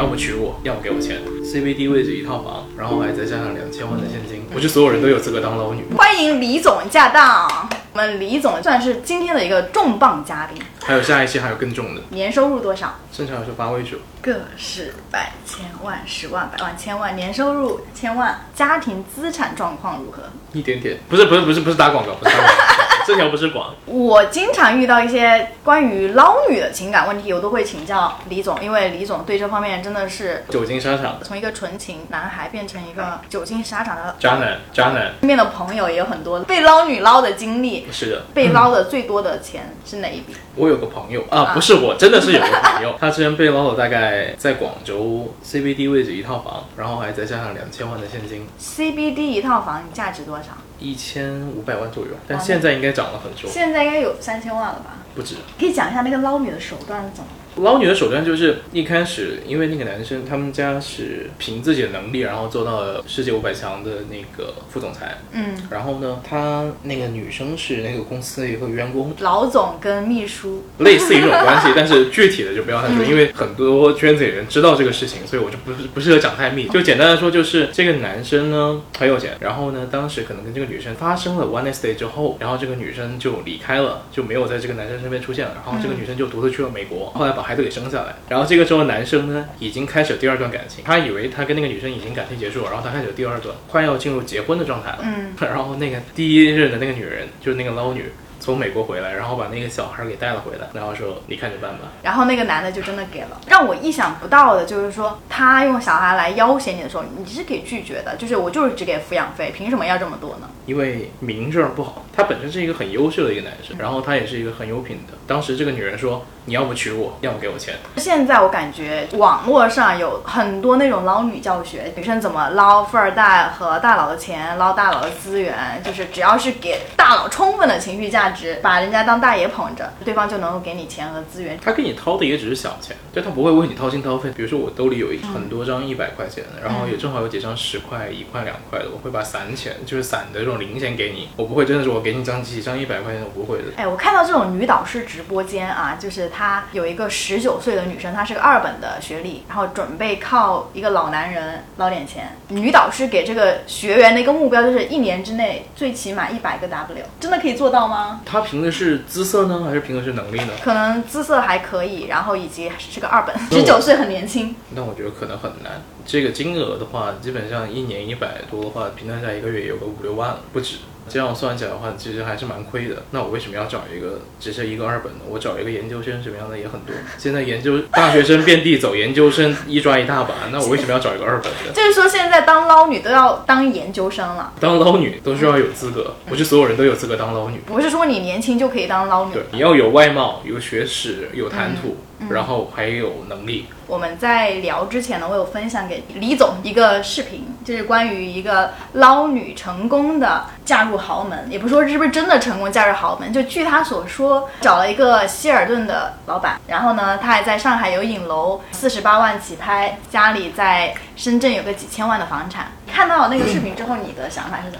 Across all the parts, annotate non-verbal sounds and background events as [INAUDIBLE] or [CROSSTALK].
要么娶我，要么给我钱。CBD 位置一套房，然后还再加上两千万的现金，我觉得所有人都有资格当捞女。欢迎李总驾到！我们李总算是今天的一个重磅嘉宾。还有下一期还有更重的，年收入多少？正常来说八位数。个十百千万十万百万千万，年收入千万，家庭资产状况如何？一点点，不是不是不是不是打广告，不是打广告，这条不是广。我经常遇到一些关于捞女的情感问题，我都会请教李总，因为李总对这方面真的是久经沙场，从一个纯情男孩变成一个久经沙场的渣男，渣男。身边的朋友也有很多被捞女捞的经历，是的，被捞的最多的钱是哪一笔？我有个朋友啊，不是我，真的是有个朋友，他之前被捞了大概在广州 CBD 位置一套房，然后还再加上两千万的现金。CBD 一套房价值多少？一千五百万左右，但现在应该涨了很多，现在应该有三千万了吧？不止。可以讲一下那个捞女的手段是怎么？捞女的手段就是一开始，因为那个男生他们家是凭自己的能力，然后做到了世界五百强的那个副总裁。嗯，然后呢，他那个女生是那个公司的一个员工，老总跟秘书，[LAUGHS] 类似于这种关系，但是具体的就不要太说，因为很多圈子里人知道这个事情，所以我就不是不适合讲太密。[LAUGHS] 就简单的说，就是这个男生呢很有钱，然后呢当时可能跟这个女生发生了 one night stay 之后，然后这个女生就离开了，就没有在这个男生身边出现了，然后这个女生就独自去了美国，后来把孩子给生下来，然后这个时候男生呢已经开始第二段感情，他以为他跟那个女生已经感情结束了，然后他开始有第二段，快要进入结婚的状态了。嗯，[LAUGHS] 然后那个第一任的那个女人就是那个捞女。从美国回来，然后把那个小孩给带了回来，然后说你看着办吧。然后那个男的就真的给了。让我意想不到的就是说，他用小孩来要挟你的时候，你是可以拒绝的。就是我就是只给抚养费，凭什么要这么多呢？因为名声不好，他本身是一个很优秀的一个男生，然后他也是一个很有品的。当时这个女人说：“你要不娶我，要么给我钱。现在我感觉网络上有很多那种捞女教学，女生怎么捞富二代和大佬的钱，捞大佬的资源，就是只要是给大佬充分的情绪价值，把人家当大爷捧着，对方就能够给你钱和资源。他给你掏的也只是小钱，就他不会为你掏心掏肺。比如说我兜里有一很多张一百块钱的，然后也正好有几张十块、一块、两块的，我会把散钱，就是散的这种零钱给你。我不会真的是我给你张几张一百块钱，我不会的。哎，我看到这种女导师直播间啊，就是她有一个十九岁的女生，她是个二本的学历，然后准备靠一个老男人捞点钱。女导师给这个学员的一个目标就是一年之内最起码一百个 W，真的可以做到吗？她凭的是姿色呢，还是凭的是能力呢？可能姿色还可以，然后以及是个二本，十九岁很年轻。那我觉得可能很难。这个金额的话，基本上一年一百多的话，平摊下来一个月也有个五六万了，不止。这样算起来的话，其实还是蛮亏的。那我为什么要找一个只是一个二本的？我找一个研究生什么样的也很多。现在研究大学生遍地走，研究生一抓一大把。那我为什么要找一个二本的？就是说，现在当捞女都要当研究生了，当捞女都需要有资格，不是所有人都有资格当捞女。不是说你年轻就可以当捞女。对，你要有外貌、有学识、有谈吐，然后还有能力。我们在聊之前呢，我有分享给李总一个视频，就是关于一个捞女成功的嫁入豪门，也不说是不是真的成功嫁入豪门，就据他所说，找了一个希尔顿的老板，然后呢，他还在上海有影楼，四十八万起拍，家里在深圳有个几千万的房产。看到那个视频之后，你的想法是什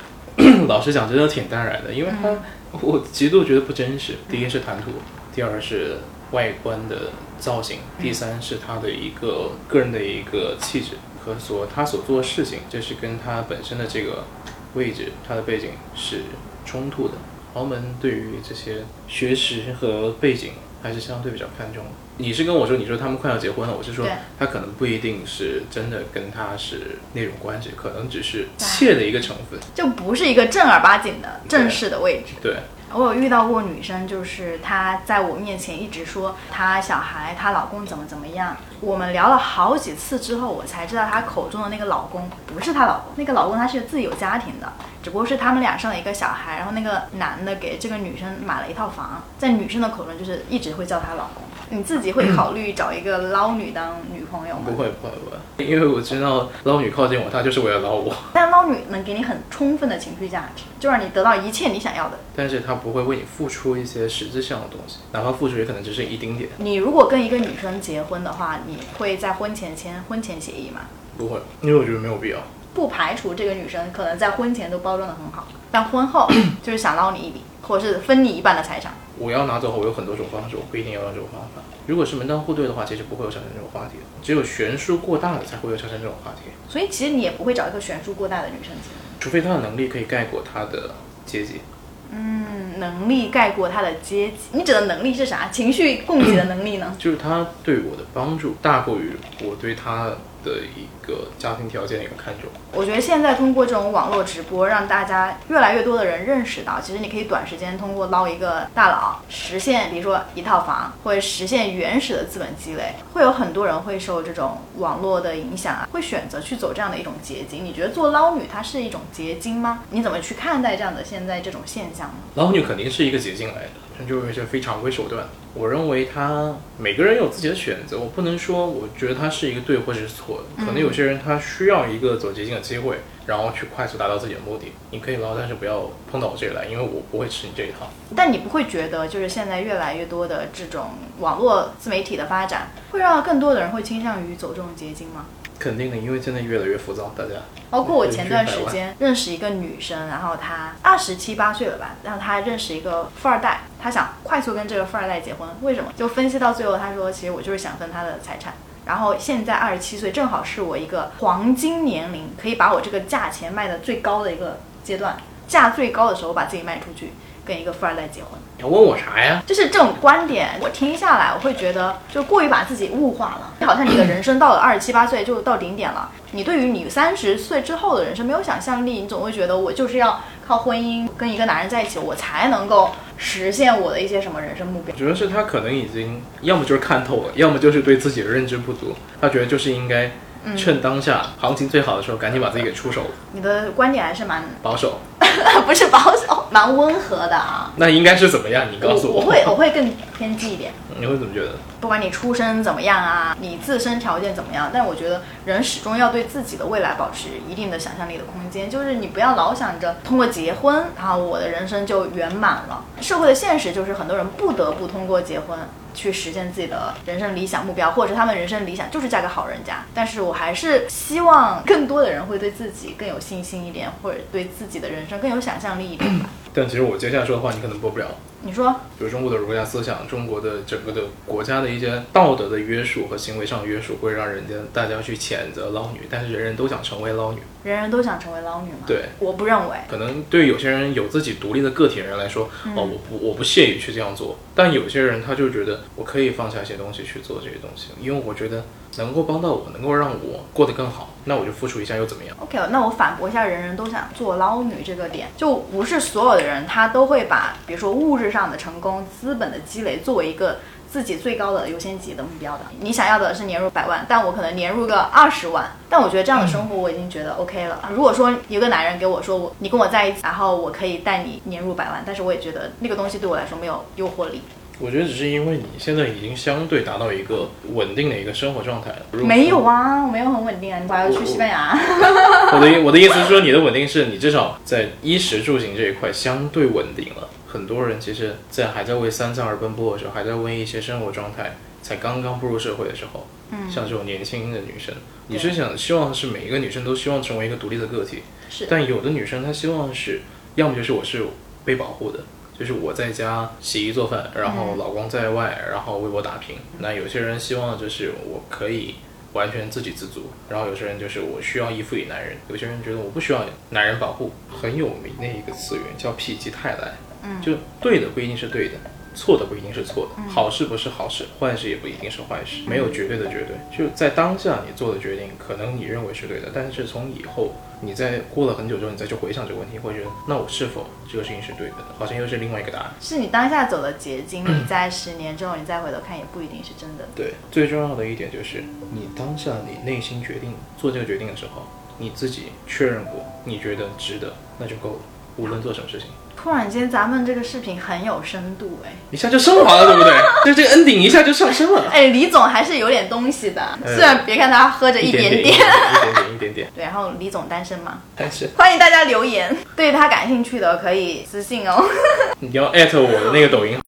么？[COUGHS] 老实讲，真的挺淡然的，因为他、我极度觉得不真实。第一是谈吐，第二是外观的造型，第三是他的一个个人的一个气质和所他所做的事情，这是跟他本身的这个位置、他的背景是冲突的。豪门对于这些学识和背景还是相对比较看重的。你是跟我说，你说他们快要结婚了，我是说他可能不一定是真的跟他是那种关系，可能只是妾的一个成分。就不是一个正儿八经的正式的位置。对，我有遇到过女生，就是她在我面前一直说她小孩、她老公怎么怎么样。我们聊了好几次之后，我才知道她口中的那个老公不是她老公，那个老公他是自己有家庭的，只不过是他们俩生了一个小孩，然后那个男的给这个女生买了一套房，在女生的口中就是一直会叫她老公。你自己会考虑找一个捞女当女朋友吗？不会不会不会，因为我知道捞女靠近我，她就是为了捞我，但捞女能给你很充分的情绪价值，就让你得到一切你想要的。但是她不会为你付出一些实质性的东西，哪怕付出也可能只是一丁点。你如果跟一个女生结婚的话，你会在婚前签婚前协议吗？不会，因为我觉得没有必要。不排除这个女生可能在婚前都包装的很好，但婚后 [COUGHS] 就是想捞你一笔，或者是分你一半的财产。我要拿走后，我有很多种方式，我不一定要用这种方法。如果是门当户对的话，其实不会有产生这种话题的。只有悬殊过大的才会有产生这种话题，所以其实你也不会找一个悬殊过大的女生结婚。除非她的能力可以盖过她的阶级。嗯，能力盖过她的阶级，你指的能力是啥？情绪供给的能力呢？就是她对我的帮助大过于我对她的一个家庭条件的一个看重。我觉得现在通过这种网络直播，让大家越来越多的人认识到，其实你可以短时间通过捞一个大佬，实现比如说一套房，或者实现原始的资本积累，会有很多人会受这种网络的影响啊，会选择去走这样的一种捷径。你觉得做捞女它是一种捷径吗？你怎么去看待这样的现在这种现象呢？捞女肯定是一个捷径来的，就有一些非常规手段。我认为他每个人有自己的选择，我不能说我觉得他是一个对或者是错的。可能有些人他需要一个走捷径的机会，然后去快速达到自己的目的。你可以捞，但是不要碰到我这里来，因为我不会吃你这一套。但你不会觉得，就是现在越来越多的这种网络自媒体的发展，会让更多的人会倾向于走这种捷径吗？肯定的，因为真的越来越浮躁，大家。包括我前段时间认识一个女生，然后她二十七八岁了吧，然后她认识一个富二代，她想快速跟这个富二代结婚，为什么？就分析到最后，她说其实我就是想分他的财产。然后现在二十七岁，正好是我一个黄金年龄，可以把我这个价钱卖的最高的一个阶段，价最高的时候把自己卖出去。跟一个富二代结婚，你要问我啥呀？就是这种观点，我听下来，我会觉得就过于把自己物化了。好像你的人生到了二十七八岁就到顶点了，你对于你三十岁之后的人生没有想象力，你总会觉得我就是要靠婚姻跟一个男人在一起，我才能够实现我的一些什么人生目标。主要是他可能已经要么就是看透了，要么就是对自己的认知不足，他觉得就是应该趁当下行情最好的时候赶紧把自己给出手。你的观点还是蛮保守。[LAUGHS] 不是保守，[LAUGHS] 蛮温和的啊。那应该是怎么样？你告诉我。我会，我会更偏激一点。你会怎么觉得？不管你出身怎么样啊，你自身条件怎么样，但我觉得人始终要对自己的未来保持一定的想象力的空间。就是你不要老想着通过结婚，然后我的人生就圆满了。社会的现实就是很多人不得不通过结婚。去实现自己的人生理想目标，或者他们人生理想就是嫁个好人家。但是我还是希望更多的人会对自己更有信心一点，或者对自己的人生更有想象力一点吧。但其实我接下来说的话，你可能播不了。你说，比如中国的儒家思想，中国的整个的国家的一些道德的约束和行为上的约束，会让人家大家去谴责捞女。但是人人都想成为捞女，人人都想成为捞女吗？对，我不认为。可能对有些人有自己独立的个体人来说，哦，我不我不屑于去这样做。但有些人他就觉得我可以放下一些东西去做这些东西，因为我觉得能够帮到我，能够让我过得更好。那我就付出一下又怎么样？OK，那我反驳一下，人人都想做捞女这个点，就不是所有的人他都会把，比如说物质上的成功、资本的积累作为一个自己最高的优先级的目标的。你想要的是年入百万，但我可能年入个二十万，但我觉得这样的生活我已经觉得 OK 了。如果说有个男人给我说我你跟我在一起，然后我可以带你年入百万，但是我也觉得那个东西对我来说没有诱惑力。我觉得只是因为你现在已经相对达到一个稳定的一个生活状态了。没有啊，我没有很稳定啊，我要去西班牙。我 [LAUGHS] 的我的意思是说，你的稳定是你至少在衣食住行这一块相对稳定了。很多人其实，在还在为三餐而奔波的时候，还在为一些生活状态，才刚刚步入社会的时候，嗯，像这种年轻的女生，你是想希望是每一个女生都希望成为一个独立的个体，是。但有的女生她希望是，要么就是我是被保护的。就是我在家洗衣做饭，然后老公在外，然后为我打拼。那有些人希望就是我可以完全自给自足，然后有些人就是我需要依附于男人。有些人觉得我不需要男人保护。很有名的一个词源叫否极泰来，嗯，就对的不一定是对的。错的不一定是错的，好事不是好事，坏事也不一定是坏事，没有绝对的绝对。就在当下你做的决定，可能你认为是对的，但是从以后你在过了很久之后，你再去回想这个问题，会觉得那我是否这个事情是对的？好像又是另外一个答案。是你当下走的捷径，你在十年之后你再回头看，也不一定是真的。对，最重要的一点就是你当下你内心决定做这个决定的时候，你自己确认过，你觉得值得，那就够了。无论做什么事情。突然间，咱们这个视频很有深度哎，一下就升华了，对不对？就 [LAUGHS] 这个 ending 一下就上升了。哎，李总还是有点东西的，虽然别看他喝着一点点，一点点，一点点。[LAUGHS] 对，然后李总单身吗？单身。欢迎大家留言，对他感兴趣的可以私信哦。[LAUGHS] 你要艾特我的那个抖音。